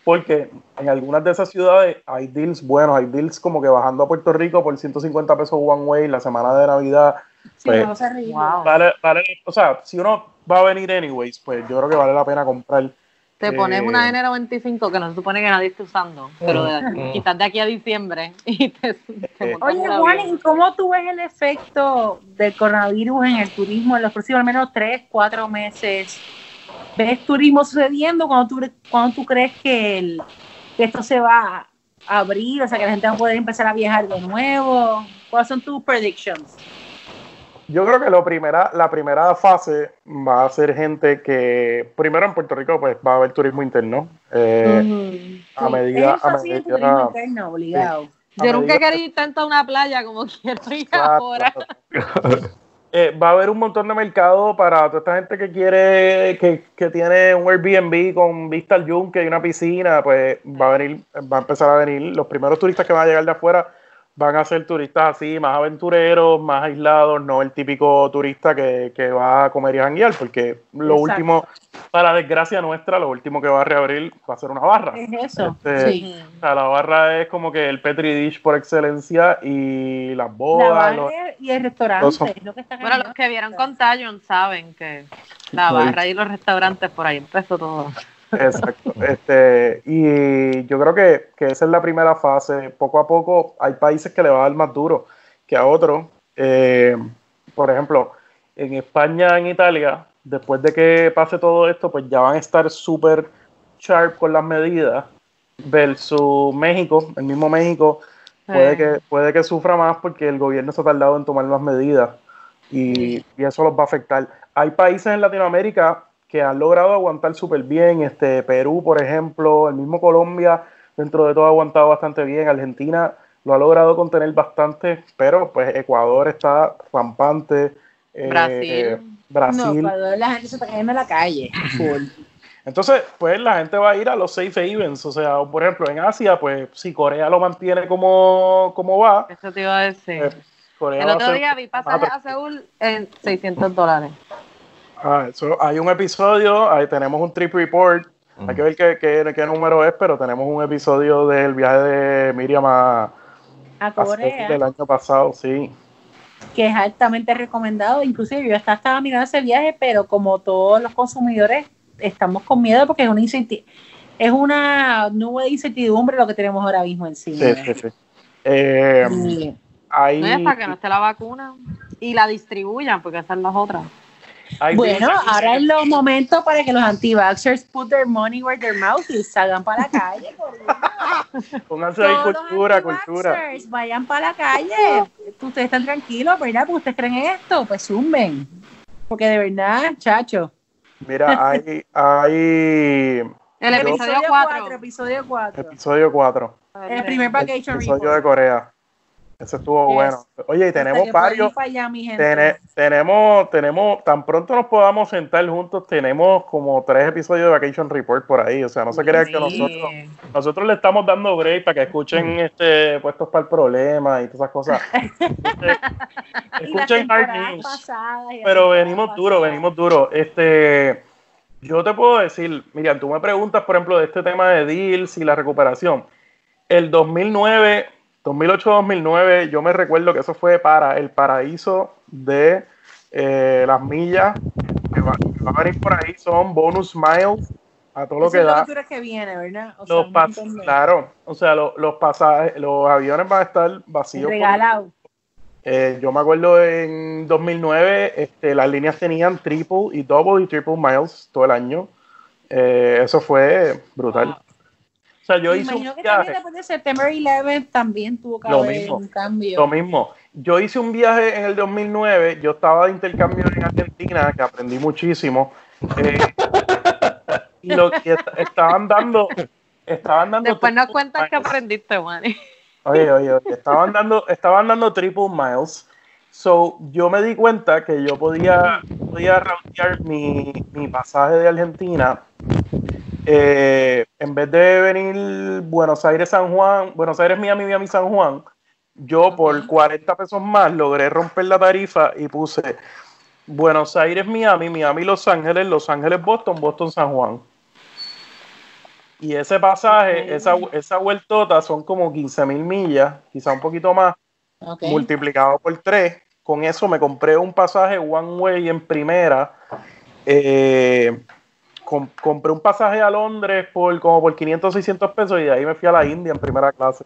porque en algunas de esas ciudades hay deals buenos, hay deals como que bajando a Puerto Rico por 150 pesos one way la semana de Navidad. Sí, pues, vale, vale, o sea, si uno va a venir anyways, pues yo creo que vale la pena comprar te pones una eh, N95 que no se supone que nadie esté usando, pero de, quizás de aquí a diciembre. Y te, eh, Oye, Juan, ¿y cómo tú ves el efecto del coronavirus en el turismo en los próximos al menos 3, 4 meses? ¿Ves turismo sucediendo cuando tú, cuando tú crees que, esto se va a abrir? O sea, que la gente va a poder empezar a viajar de nuevo. ¿Cuáles son tus predictions? Yo creo que lo primera, la primera fase va a ser gente que, primero en Puerto Rico, pues va a haber turismo interno. Eh, A medida. a medida turismo interno, obligado. Yo nunca he querido ir tanto a una playa como quiero ir ahora. Eh, va a haber un montón de mercado para toda esta gente que quiere, que, que, tiene un Airbnb con vista al yunque y una piscina, pues va a venir, va a empezar a venir. Los primeros turistas que van a llegar de afuera van a ser turistas así, más aventureros, más aislados, no el típico turista que, va a comer y a janguear, porque lo último, para desgracia nuestra, lo último que va a reabrir va a ser una barra. Es eso. Este, sí. o sea, la barra es como que el Petri Dish por excelencia y las bodas. y el restaurante. bueno, los que vieron Contagion saben que la barra y los restaurantes por ahí empezó todo. Exacto. Este, y yo creo que, esa es la primera fase. Poco a poco hay países que le va a dar más duro que a otros. Eh, por ejemplo, en España, en Italia, después de que pase todo esto, pues ya van a estar súper sharp con las medidas. Versus México, el mismo México, puede, eh. que, puede que sufra más porque el gobierno se ha tardado en tomar más medidas y, y eso los va a afectar. Hay países en Latinoamérica que han logrado aguantar súper bien. Este, Perú, por ejemplo, el mismo Colombia, dentro de todo ha aguantado bastante bien. Argentina lo ha logrado contener bastante, pero pues Ecuador está rampante. Eh, Brasil. Brasil. No, Ecuador la gente se está cayendo en la calle. Entonces, pues la gente va a ir a los safe events. O sea, por ejemplo, en Asia, pues si Corea lo mantiene como, como va. Eso te iba a decir. Pues, el otro día vi pasajes a Seúl en 600 dólares. Ah, eso, hay un episodio, ahí tenemos un trip report. Hay que ver qué, qué, qué, número es, pero tenemos un episodio del viaje de Miriam a, a Corea. del año pasado, sí. Que es altamente recomendado. Inclusive yo estaba, estaba mirando ese viaje, pero como todos los consumidores estamos con miedo porque es una es una nube de incertidumbre lo que tenemos ahora mismo encima. Sí, sí, sí. Eh, no es para que no esté la vacuna y la distribuyan, porque esas son las otras. Bueno, ahora es los momentos para que los anti-vaxxers put their money where their mouth is, salgan para la calle. Pónganse ahí cultura, cultura. Vayan para la calle. Ustedes están tranquilos, ¿verdad? Porque ustedes creen esto, pues zumben. Porque de verdad, chacho. Mira, hay. hay el episodio 4. Episodio 4. Episodio 4. El primer vacation Episodio de Corea. Eso estuvo bueno. Oye, y tenemos varios. tenemos, tenemos, tan pronto nos podamos sentar juntos, tenemos como tres episodios de Vacation Report por ahí. O sea, no se crea que nosotros, nosotros le estamos dando break para que escuchen este puestos para el problema y todas esas cosas. escuchen Hard News. Pero venimos duro, venimos duro. Este, yo te puedo decir, mira, tú me preguntas, por ejemplo, de este tema de deals y la recuperación. El 2009 2008-2009, yo me recuerdo que eso fue para el paraíso de eh, las millas que va, a venir por ahí, son bonus miles a todo lo que da. que viene, ¿verdad? los claro, o sea, los pasajes, los aviones van a estar vacíos. Regalados. Eh, yo me acuerdo en 2009, este, las líneas tenían triple y double y triple miles todo el año. Eh, eso fue brutal sea, yo hice un viaje. También después de septiembre 11 también tuvo que haber un cambio. Lo mismo. Yo hice un viaje en el 2009. Yo estaba de intercambio en Argentina, que aprendí muchísimo. Eh, y lo que estaban dando. Estaban dando Después nos cuentas que aprendiste, Manny. Oye, oye, oye, estaban dando, estaban dando triple miles. So, yo me di cuenta que yo podía, podía rautear mi, mi pasaje de Argentina eh, en vez de venir Buenos Aires, San Juan, Buenos Aires, Miami, Miami, San Juan, yo por 40 pesos más logré romper la tarifa y puse Buenos Aires, Miami, Miami, Los Ángeles, Los Ángeles, Boston, Boston, San Juan. Y ese pasaje, esa, esa vueltota son como 15 mil millas, quizá un poquito más, multiplicado por 3. Con eso me compré un pasaje one way en primera. Eh, compré un pasaje a Londres por como por 500 600 pesos y de ahí me fui a la India en primera clase.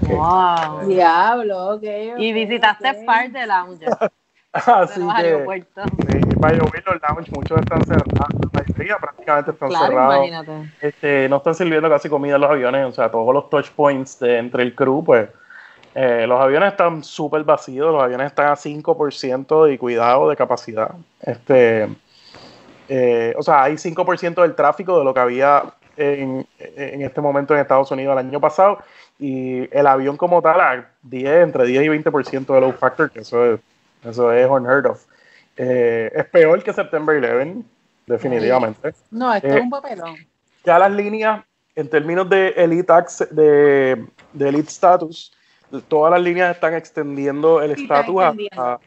Wow. Diablo, ok. Y visitaste par de lounge. Así que, sí, para los lounge, muchos están cerrados, la mayoría prácticamente están cerrados. Imagínate. Este, no están sirviendo casi comida en los aviones, o sea, todos los touch points de, entre el crew, pues eh, los aviones están súper vacíos, los aviones están a 5% y cuidado de capacidad. Este, eh, o sea, hay 5% del tráfico de lo que había en, este momento en Estados Unidos el año pasado y el avión como tal a 10, entre 10 y 20% de low factor, que eso es, eso es unheard of. Eh, es peor que September 11, definitivamente. No, esto es eh, un papelón. Ya las líneas, en términos de Elite, de, de elite Status, todas las líneas están extendiendo el estatus hasta,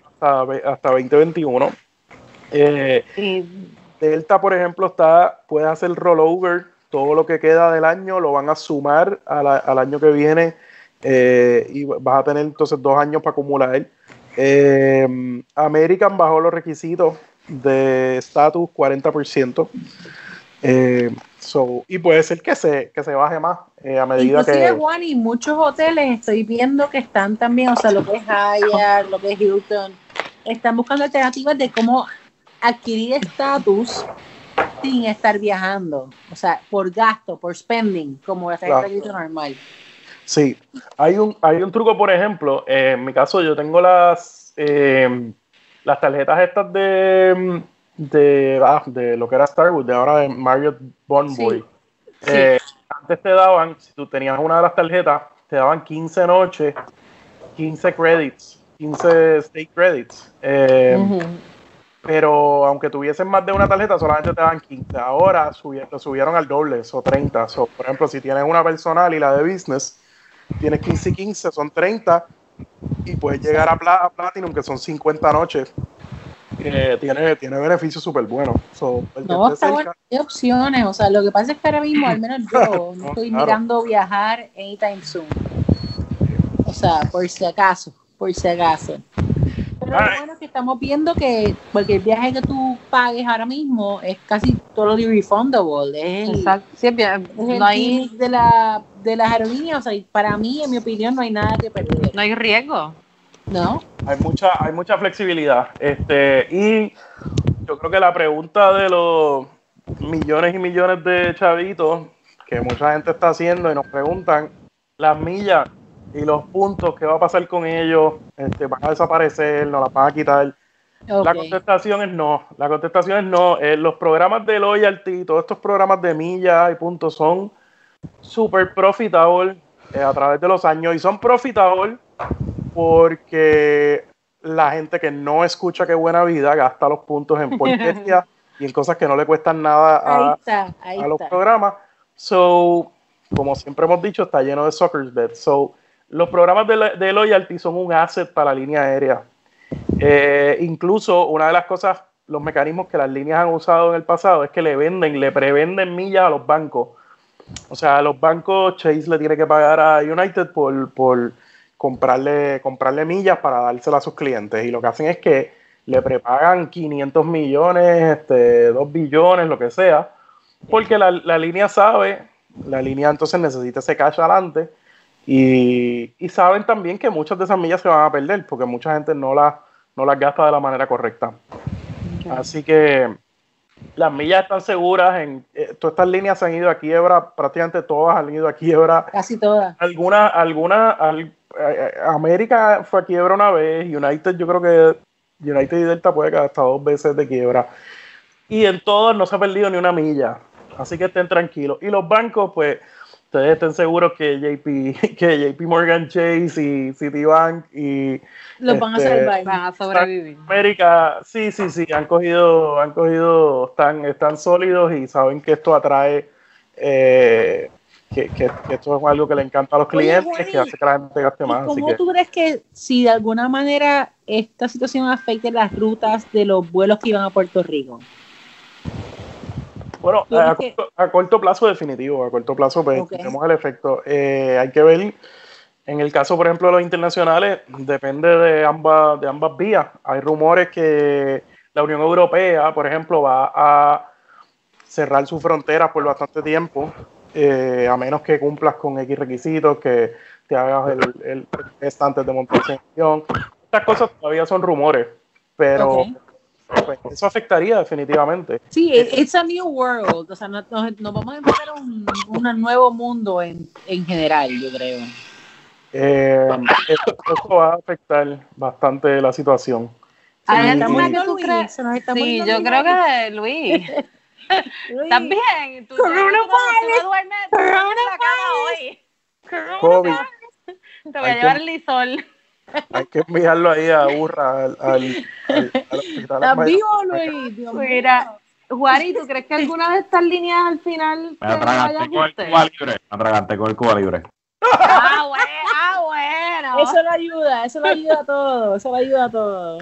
hasta, 2021. Eh, Delta, por ejemplo, está, puede hacer rollover, todo lo que queda del año lo van a sumar al año que viene eh, y vas a tener entonces dos años para acumular. Eh, American bajó los requisitos de estatus 40%. Eh, y puede ser que se, que se baje más a medida que. Juan, y muchos hoteles estoy viendo que están también, o sea, lo que es Hyatt, lo que es Hilton, están buscando alternativas de cómo adquirir estatus sin estar viajando, o sea, por gasto, por spending, como la tarjeta normal. Sí, hay un, hay un truco, por ejemplo, eh, en mi caso yo tengo las, eh, las tarjetas estas de, de, ah, de lo que era Star Wars, de ahora de Marriott Bonvoy. Eh, antes te daban, si tú tenías una de las tarjetas, te daban 15 noches, 15 credits, 15 state credits. Pero aunque tuviesen más de una tarjeta, solamente te dan 15. Ahora subieron, subieron al doble, o 30. por ejemplo, si tienes una personal y la de business, tienes 15 y 15, son 30, y puedes llegar a, a Platinum, que son 50 noches. tiene, tiene beneficios súper buenos. no, está bueno, hay opciones. O sea, lo que pasa es que ahora mismo, al menos yo, no, estoy mirando viajar anytime soon. O sea, por si acaso, por si acaso. Pero lo bueno es que estamos viendo que cualquier viaje que tú pagues ahora mismo es casi todo refundable. Es el, Exacto. no hay... de, la, de las aerolíneas. O sea, para mí, en mi opinión, no hay nada que perder. No hay riesgo. No. Hay mucha, hay mucha flexibilidad. Este, y yo creo que la pregunta de los millones y millones de chavitos que mucha gente está haciendo y nos preguntan, las millas y los puntos, ¿qué va a pasar con ellos? Este, ¿Van a desaparecer? ¿No las van a quitar? La contestación es no. La contestación es no. Eh, los programas de loyalty, todos estos programas de millas y puntos son súper profitables eh, a través de los años y son profitables porque la gente que no escucha qué buena vida gasta los puntos en porquería y en cosas que no le cuestan nada a, a los programas. So, como siempre hemos dicho, está lleno de soccer bets. So, los programas de, loyalty son un asset para la línea aérea. Eh, incluso una de las cosas, los mecanismos que las líneas han usado en el pasado es que le venden, le prevenden millas a los bancos. O sea, a los bancos Chase le tiene que pagar a United por, por comprarle, comprarle millas para dárselas a sus clientes. Y lo que hacen es que le prepagan 500 millones, este, 2 billones, lo que sea, porque la, la línea sabe, la línea entonces necesita ese cash adelante y, saben también que muchas de esas millas se van a perder porque mucha gente no las, no las gasta de la manera correcta. Así que las millas están seguras. En, eh, todas estas líneas se han ido a quiebra, prácticamente todas han ido a quiebra. Casi todas. Algunas, alguna, al, eh, América fue a quiebra una vez, United yo creo que United y Delta puede quedar hasta dos veces de quiebra. Y en todas no se ha perdido ni una milla. Así que estén tranquilos. Y los bancos, pues, ustedes estén seguros que JP, que JP Morgan Chase y Citibank y los van a este, salvar, van a sobrevivir. América, sí, sí, sí, han cogido, han cogido, están, están sólidos y saben que esto atrae, eh, que, que, esto es algo que le encanta a los clientes, que hace que la gente gaste más. ¿Cómo tú crees que si de alguna manera esta situación afecte las rutas de los vuelos que iban a Puerto Rico? Bueno, a corto, plazo definitivo, a corto plazo pues tenemos el efecto. Eh, hay que ver, en el caso por ejemplo de los internacionales, depende de ambas, de ambas vías. Hay rumores que la Unión Europea, por ejemplo, va a cerrar sus fronteras por bastante tiempo, eh, a menos que cumplas con X requisitos, que te hagas el, el test antes de montarse en avión. Estas cosas todavía son rumores, pero pues eso afectaría definitivamente. Sí, it's a new world, o sea, nos, vamos a enfrentar a un, un, nuevo mundo en, en general, yo creo. Eh, esto, va a afectar bastante la situación. ¿Hay alguna que tú crees? Sí, yo creo que Luis. Luis. También. Tú coronavirus. COVID. Te voy a llevar el lisol. Hay que enviarlo ahí a Urra, al, al, ¿Estás vivo, Luis? Mira, Juari, ¿tú crees que alguna de estas líneas al final me atraganté con el Cuba Libre? Me atraganté con el Cuba Libre. Ah, bueno, ah, bueno. Eso lo ayuda, eso lo ayuda a todo, eso lo ayuda a todo.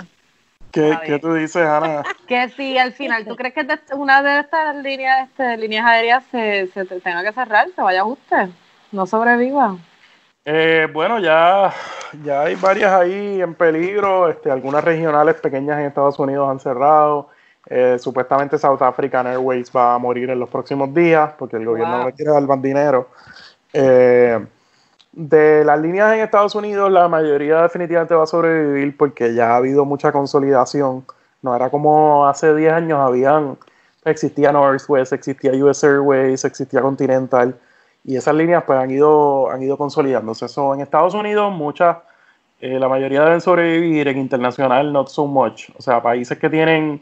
¿Qué, ¿Qué, tú dices, Ana? Que si al final tú crees que una de estas líneas, este, líneas aéreas se, se tenga que cerrar, se vaya a ajuste, no sobreviva. Eh, bueno, ya, ya hay varias ahí en peligro. Este, algunas regionales pequeñas en Estados Unidos han cerrado. Eh, supuestamente South African Airways va a morir en los próximos días porque el gobierno no le quiere dar más dinero. Eh, de las líneas en Estados Unidos, la mayoría definitivamente va a sobrevivir porque ya ha habido mucha consolidación. No era como hace 10 años, habían, existía Northwest, existía US Airways, existía Continental y esas líneas pues han ido, han ido consolidándose. Eso, en Estados Unidos muchas, eh, la mayoría deben sobrevivir, en internacional not so much. O sea, países que tienen,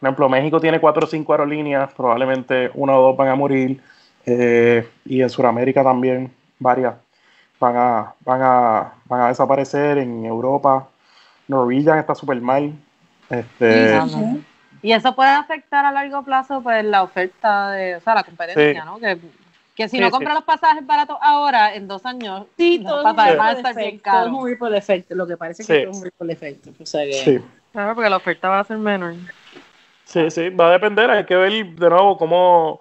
por ejemplo, México tiene cuatro o cinco aerolíneas, probablemente una o dos van a morir, eh, y en Sudamérica también varias van a, van a, van a desaparecer, en Europa Norwegian está súper mal. Este, Y eso puede afectar a largo plazo pues la oferta de, o sea, la competencia, ¿no? Que, que si no compras los pasajes baratos ahora, en dos años, sí, todo va a estar bien caro. Todo es un ripple effect, lo que parece que es un ripple effect. O sea que... Sí. Claro, porque la oferta va a ser menor. Sí, sí, va a depender, hay que ver de nuevo cómo,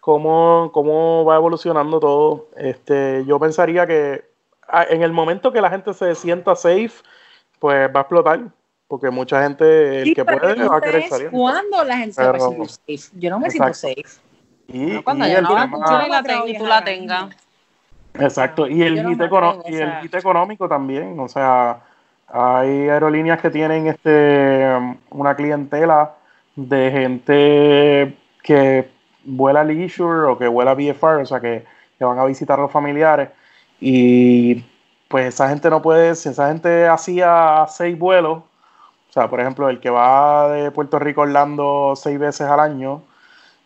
cómo, cómo va evolucionando todo. Este, yo pensaría que en el momento que la gente se sienta safe, pues va a explotar porque mucha gente, el que puede, va a querer salir. ¿Cuándo la gente se va a sentir safe? Yo no me siento safe. Y, cuando ya no va la y tú la tengas. Exacto, y el, hit, y el hit económico también, o sea, hay aerolíneas que tienen este una clientela de gente que vuela leisure o que vuela VFR, o sea, que, que van a visitar a los familiares y pues esa gente no puede, si esa gente hacía seis vuelos, o sea, por ejemplo, el que va de Puerto Rico a Orlando seis veces al año,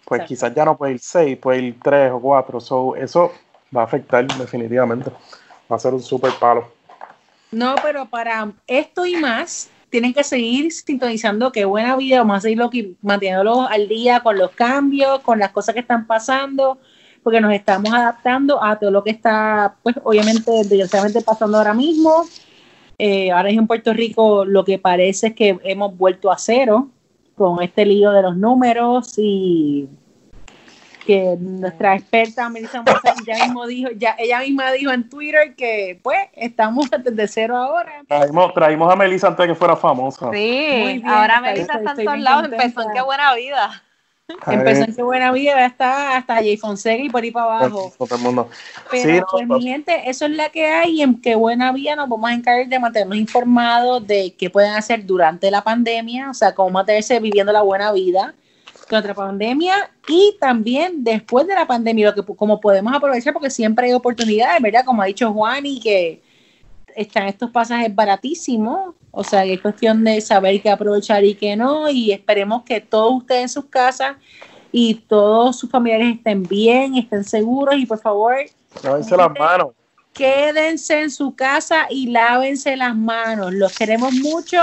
pues quizás ya no puede ir seis, puede ir tres o cuatro. So, eso va a afectar definitivamente. Va a ser un super palo. No, pero para esto y más, tienen que seguir sintonizando qué buena vida, vamos a seguir manteniéndolo al día con los cambios, con las cosas que están pasando porque nos estamos adaptando a todo lo que está, pues obviamente, desgraciadamente pasando ahora mismo. Eh, ahora en Puerto Rico lo que parece es que hemos vuelto a cero con este lío de los números y que nuestra experta Melissa ya mismo dijo, ya ella misma dijo en Twitter que pues estamos desde cero ahora. Traímos, traímos a Melissa antes de que fuera famosa. Sí, ahora Melissa está en todos lados, empezó en qué buena vida. Empezó en qué buena vida, está hasta Jay Fonseca y por ahí para abajo. Pero pues mi gente, eso es la que hay y en qué buena vida nos vamos a encargar de mantenernos informados de qué pueden hacer durante la pandemia, o sea, cómo mantenerse viviendo la buena vida durante la pandemia y también después de la pandemia, lo que como podemos aprovechar porque siempre hay oportunidades, ¿verdad? Como ha dicho Juan y que están estos pasajes baratísimos, o sea, es cuestión de saber qué aprovechar y qué no, y esperemos que todos ustedes en sus casas y todos sus familiares estén bien, estén seguros y por favor, lávense las manos. Quédense en su casa y lávense las manos. Los queremos mucho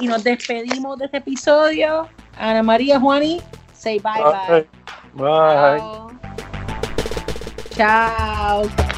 y nos despedimos de este episodio. Ana María Juani, say bye bye. Bye. Chao. Chao.